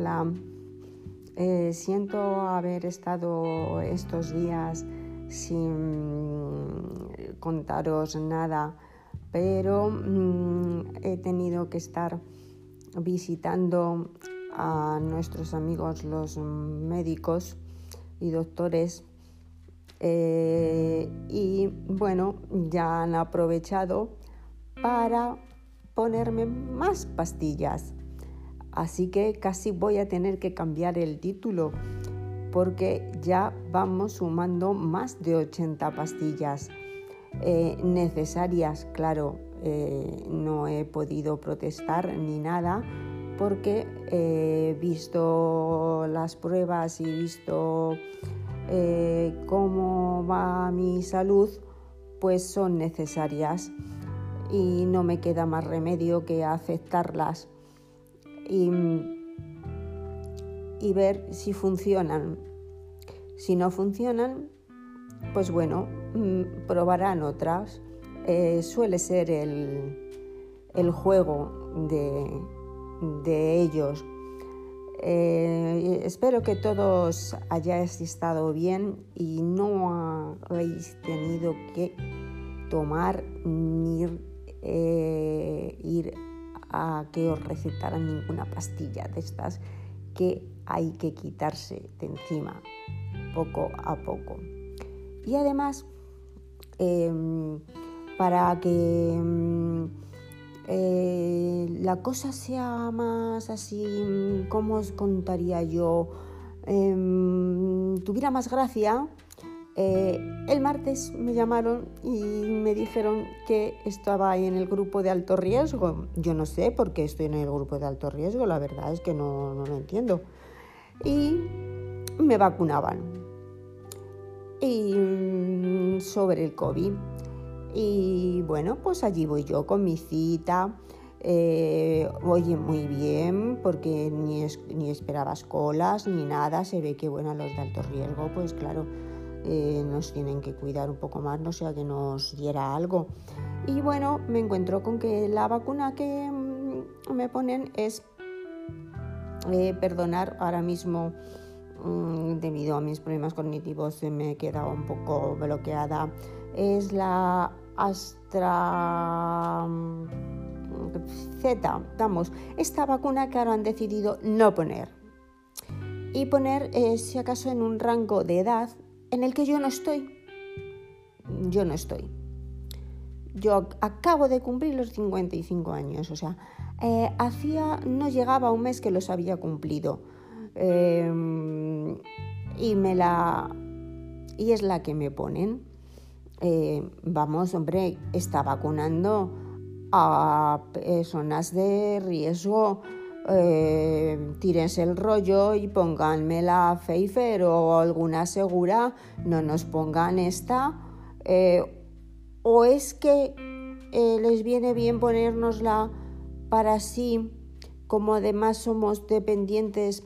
Hola, eh, siento haber estado estos días sin contaros nada, pero mm, he tenido que estar visitando a nuestros amigos los médicos y doctores eh, y bueno, ya han aprovechado para ponerme más pastillas. Así que casi voy a tener que cambiar el título porque ya vamos sumando más de 80 pastillas eh, necesarias. Claro, eh, no he podido protestar ni nada porque he visto las pruebas y visto eh, cómo va mi salud, pues son necesarias y no me queda más remedio que aceptarlas y, ver si funcionan. Si no funcionan, pues bueno, mm, probarán otras. Eh, suele ser el, juego de, ellos. Eh, espero que todos hayáis estado bien y no habéis tenido que tomar ni eh, ir a que os recetaran ninguna pastilla de estas que hay que quitarse de encima poco a poco. Y además, em, para que em, eh, la cosa sea más así, ¿cómo os contaría yo? Em, tuviera más gracia, eh, el martes me llamaron y me dijeron que estaba en el grupo de alto riesgo. Yo no sé por qué estoy en el grupo de alto riesgo, la verdad es que no, lo entiendo. Y me vacunaban. Y mm, sobre el COVID. Y bueno, pues allí voy yo con mi cita. Eh, oye, muy bien, porque ni, ni esperabas colas ni nada. Se ve que, bueno, los de alto riesgo, pues claro eh, nos tienen que cuidar un poco más, no sea que nos diera algo. Y bueno, me encuentro con que la vacuna que mm, me ponen es, eh, perdonar, ahora mismo mm, debido a mis problemas cognitivos me he quedado un poco bloqueada, es la Astra mm, Z, vamos, esta vacuna que ahora han decidido no poner. Y poner, eh, si acaso, en un rango de edad en el que yo no estoy. Yo no estoy. Yo acabo de cumplir los 55 años, o sea, eh, hacía, no llegaba un mes que los había cumplido. Eh, y me la. Y es la que me ponen. Eh, vamos, hombre, está vacunando a personas de riesgo eh, tírense el rollo y pónganme la Pfeiffer o alguna segura, no nos pongan esta. Eh, o es que eh, les viene bien ponérnosla para sí, como además somos dependientes,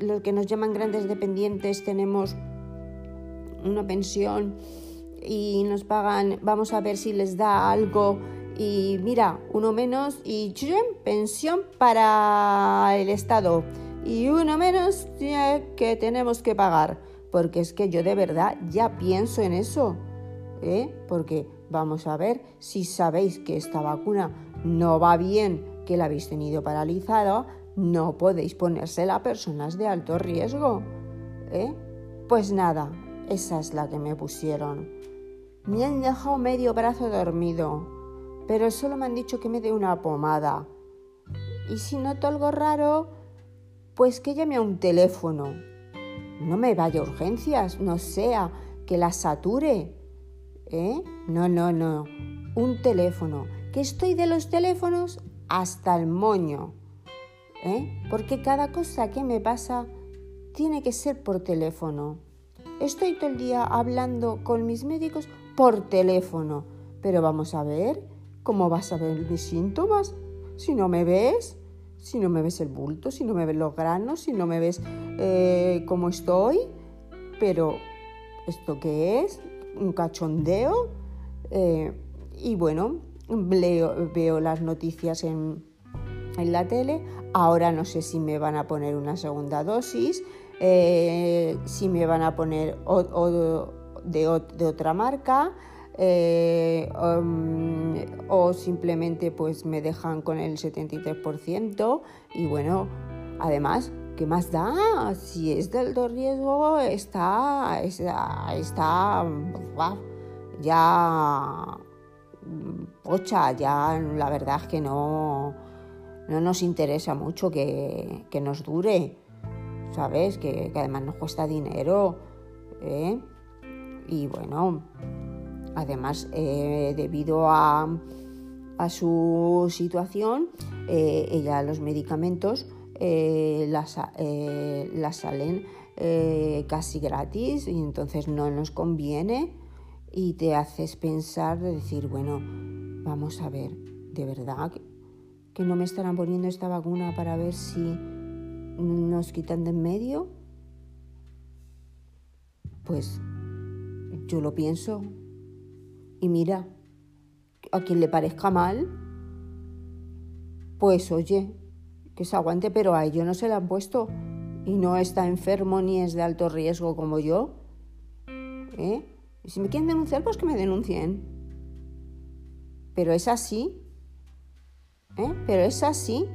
los que nos llaman grandes dependientes tenemos una pensión y nos pagan, vamos a ver si les da algo y mira, uno menos y pensión para el Estado y uno menos que tenemos que pagar. Porque es que yo de verdad ya pienso en eso. ¿eh? Porque vamos a ver si sabéis que esta vacuna no va bien, que la habéis tenido paralizada, no podéis ponérsela a personas de alto riesgo. ¿eh? Pues nada, esa es la que me pusieron. Me han dejado medio brazo dormido pero solo me han dicho que me dé una pomada. Y si noto algo raro, pues que llame a un teléfono. No me vaya a urgencias, no sea que la sature. ¿Eh? No, no, no. Un teléfono. Que estoy de los teléfonos hasta el moño. ¿Eh? Porque cada cosa que me pasa tiene que ser por teléfono. Estoy todo el día hablando con mis médicos por teléfono. Pero vamos a ver, ¿Cómo vas a ver mis síntomas? Si no me ves, si no me ves el bulto, si no me ves los granos, si no me ves eh, cómo estoy. Pero, ¿esto qué es? ¿Un cachondeo? Eh, y bueno, veo las noticias en, en la tele. Ahora no sé si me van a poner una segunda dosis, eh, si me van a poner de, otra marca. Eh, um, o simplemente pues me dejan con el 73% y bueno, además ¿qué más da? Si es de alto riesgo, está, está, está ya pocha, ya la verdad es que no, no nos interesa mucho que, nos dure, ¿sabes? Que, además nos cuesta dinero, ¿eh? Y bueno, además, eh, debido a, su situación, eh, ella los medicamentos eh, las, eh, salen casi gratis y entonces no nos conviene y te haces pensar de decir, bueno, vamos a ver, ¿de verdad que no me estarán poniendo esta vacuna para ver si nos quitan de en medio? Pues yo lo pienso y mira, a quien le parezca mal, pues oye, que se aguante, pero a ello no se le han puesto y no está enfermo ni es de alto riesgo como yo. ¿Eh? Y si me quieren denunciar, pues que me denuncien. Pero es así. ¿Eh? Pero es así.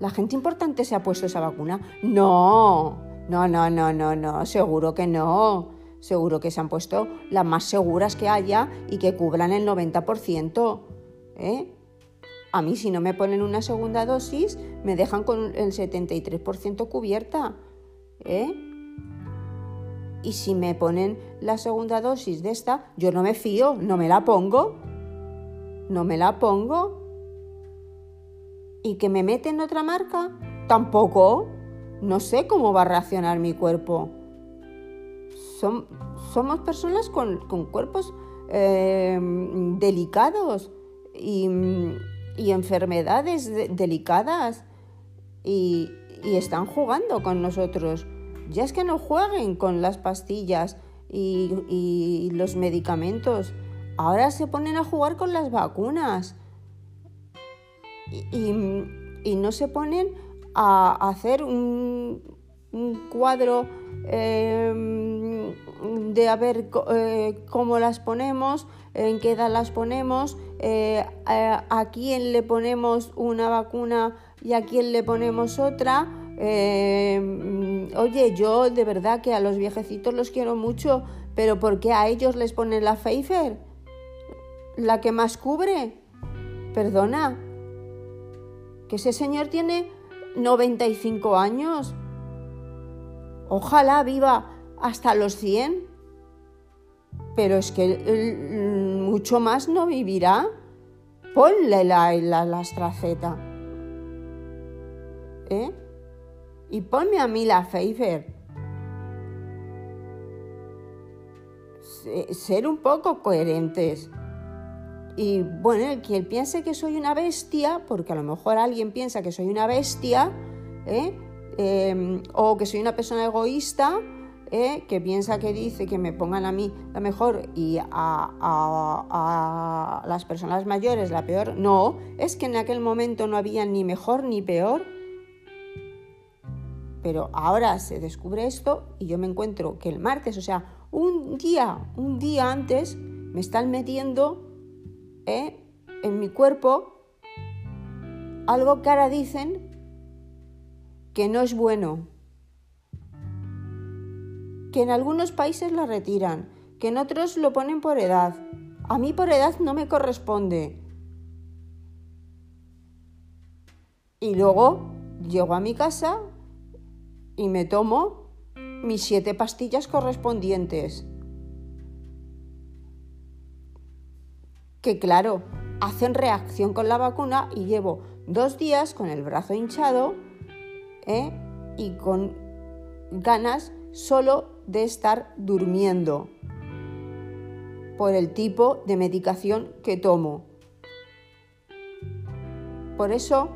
¿La gente importante se ha puesto esa vacuna? No, no, no, no, no, no, seguro que no. Seguro que se han puesto las más seguras que haya y que cubran el 90%. ¿eh? A mí si no me ponen una segunda dosis, me dejan con el 73% cubierta. ¿eh? Y si me ponen la segunda dosis de esta, yo no me fío, no me la pongo. No me la pongo. ¿Y que me meten otra marca? Tampoco. No sé cómo va a reaccionar mi cuerpo. Somos personas con, cuerpos eh, delicados y enfermedades delicadas y, están jugando con nosotros. Ya es que no jueguen con las pastillas y, los medicamentos. Ahora se ponen a jugar con las vacunas. Y, no se ponen a hacer un, cuadro em, de a ver eh, cómo las ponemos, en qué edad las ponemos, eh, a, quién le ponemos una vacuna y a quién le ponemos otra. Eh, oye, yo de verdad que a los viejecitos los quiero mucho, pero ¿por qué a ellos les ponen la Pfeiffer? La que más cubre. Perdona, que ese señor tiene 95 años. Ojalá viva hasta los 100. Pero es que mucho más no vivirá. Ponle la, la, la astraceta. ¿Eh? Y ponme a mí la Pfeiffer. Ser un poco coherentes. Y bueno, que piense que soy una bestia, porque a lo mejor alguien piensa que soy una bestia, ¿eh? Em, o que soy una persona egoísta, ¿eh? que piensa que dice que me pongan a mí la mejor y a, las personas mayores la peor. No, es que en aquel momento no había ni mejor ni peor. Pero ahora se descubre esto y yo me encuentro que el martes, o sea, un día, un día antes, me están metiendo ¿eh? en mi cuerpo algo que ahora dicen que no es bueno que en algunos países la retiran, que en otros lo ponen por edad. A mí por edad no me corresponde. Y luego llego a mi casa y me tomo mis siete pastillas correspondientes. Que claro, hacen reacción con la vacuna y llevo dos días con el brazo hinchado ¿eh? y con ganas solo de estar durmiendo por el tipo de medicación que tomo. Por eso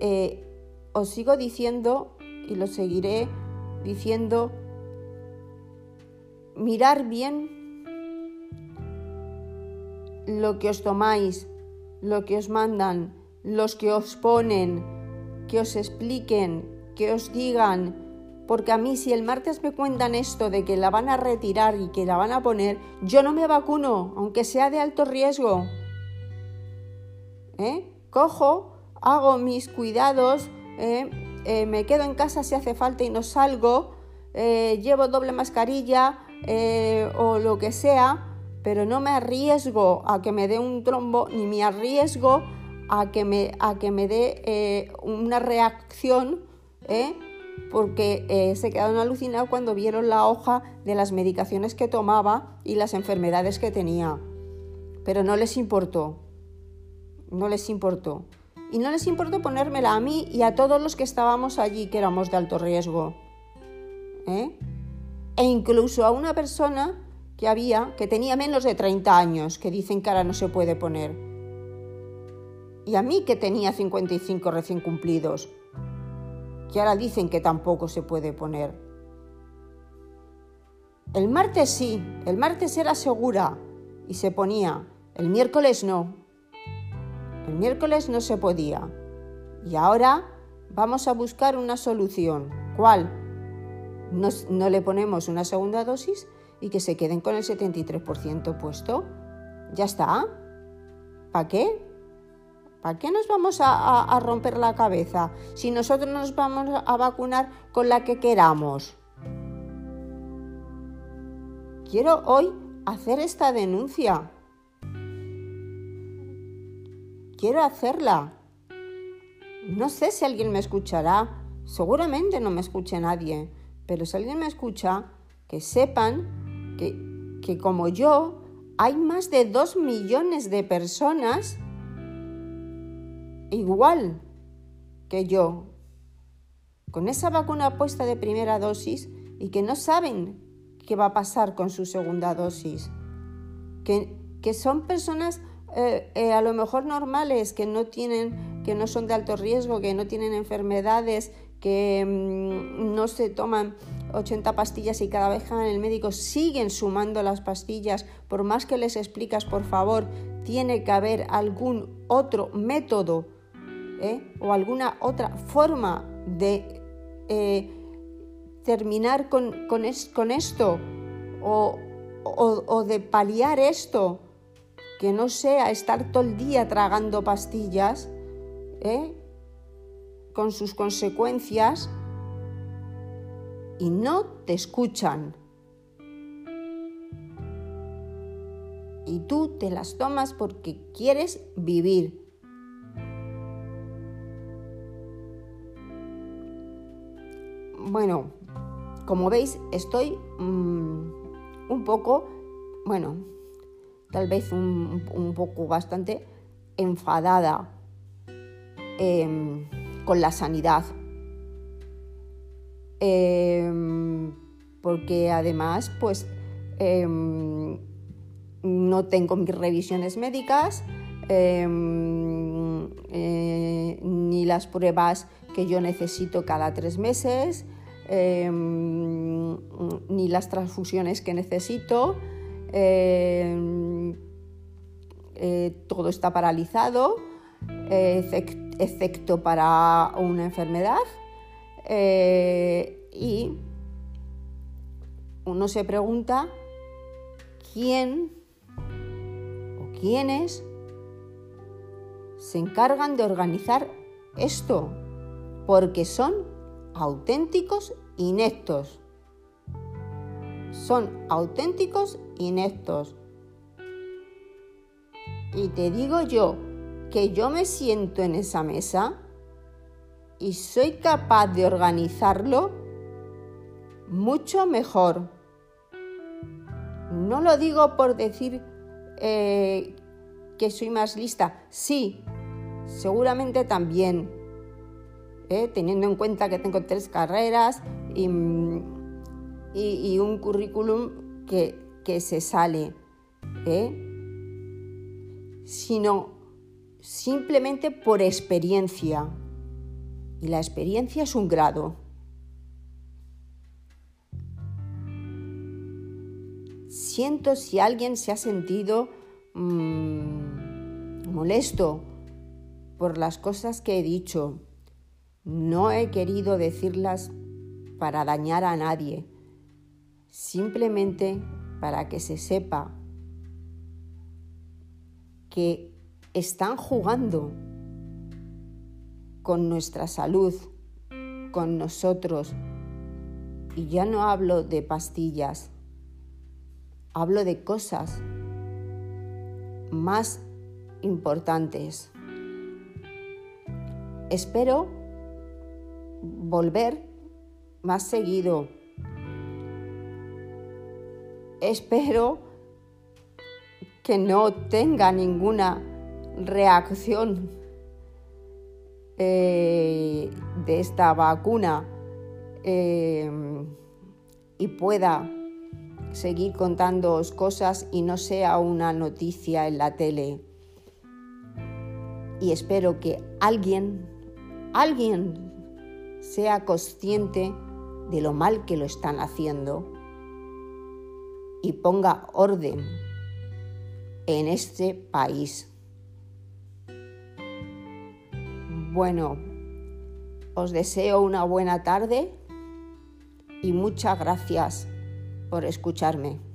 eh, os sigo diciendo y lo seguiré diciendo, mirar bien lo que os tomáis, lo que os mandan, los que os ponen, que os expliquen, que os digan, porque a mí si el martes me cuentan esto de que la van a retirar y que la van a poner, yo no me vacuno, aunque sea de alto riesgo. ¿Eh? Cojo, hago mis cuidados, ¿eh? Eh, me quedo en casa si hace falta y no salgo, llevo doble mascarilla o lo que sea, pero no me arriesgo a que me dé un trombo ni me arriesgo a que me, a que me dé una reacción ¿eh? Porque eh, se quedaron alucinados cuando vieron la hoja de las medicaciones que tomaba y las enfermedades que tenía. Pero no les importó, no les importó. Y no les importó ponérmela a mí y a todos los que estábamos allí, que éramos de alto riesgo. ¿eh? E incluso a una persona que había, que tenía menos de 30 años, que dicen que ahora no se puede poner. Y a mí que tenía 55 recién cumplidos que ahora dicen que tampoco se puede poner. El martes sí, el martes era segura y se ponía, el miércoles no. El miércoles no se podía. Y ahora vamos a buscar una solución. ¿Cuál? No, no le ponemos una segunda dosis y que se queden con el 73% puesto. Ya está. ¿Para qué? ¿Para qué nos vamos a, romper la cabeza si nosotros nos vamos a vacunar con la que queramos? Quiero hoy hacer esta denuncia. Quiero hacerla. No sé si alguien me escuchará. Seguramente no me escuche nadie. Pero si alguien me escucha, que sepan que, que como yo, hay más de dos millones de personas igual que yo, con esa vacuna puesta de primera dosis y que no saben qué va a pasar con su segunda dosis, que, son personas eh, eh, a lo mejor normales, que no tienen, que no son de alto riesgo, que no tienen enfermedades, que mm, no se toman 80 pastillas y cada vez que van el médico siguen sumando las pastillas, por más que les explicas, por favor, tiene que haber algún otro método ¿eh? o alguna otra forma de eh, terminar con, con, esto o, de paliar esto, que no sea estar todo el día tragando pastillas ¿eh? con sus consecuencias y no te escuchan. Y tú te las tomas porque quieres vivir Bueno, como veis, estoy mm, un poco, bueno, tal vez un, poco bastante enfadada em, con la sanidad. Em, porque además, pues, em, no tengo mis revisiones médicas, eh, ni las pruebas que yo necesito cada tres meses, Em, ni las transfusiones que necesito. Em, eh, todo está paralizado, excepto para una enfermedad. Eh, y uno se pregunta quién o quiénes se encargan de organizar esto, porque son auténticos ineptos. Son auténticos ineptos. Y te digo yo que yo me siento en esa mesa y soy capaz de organizarlo mucho mejor. No lo digo por decir eh, que soy más lista. Sí, seguramente también ¿eh? teniendo en cuenta que tengo tres carreras y, un currículum que, se sale, ¿eh? sino simplemente por experiencia. Y la experiencia es un grado. Siento si alguien se ha sentido mm, molesto por las cosas que he dicho. No he querido decirlas para dañar a nadie, simplemente para que se sepa que están jugando con nuestra salud, con nosotros. Y ya no hablo de pastillas, hablo de cosas más importantes. Espero volver más seguido. Espero que no tenga ninguna reacción eh, de esta vacuna eh, y pueda seguir contándoos cosas y no sea una noticia en la tele. Y espero que alguien, alguien sea consciente de lo mal que lo están haciendo y ponga orden en este país. Bueno, os deseo una buena tarde y muchas gracias por escucharme.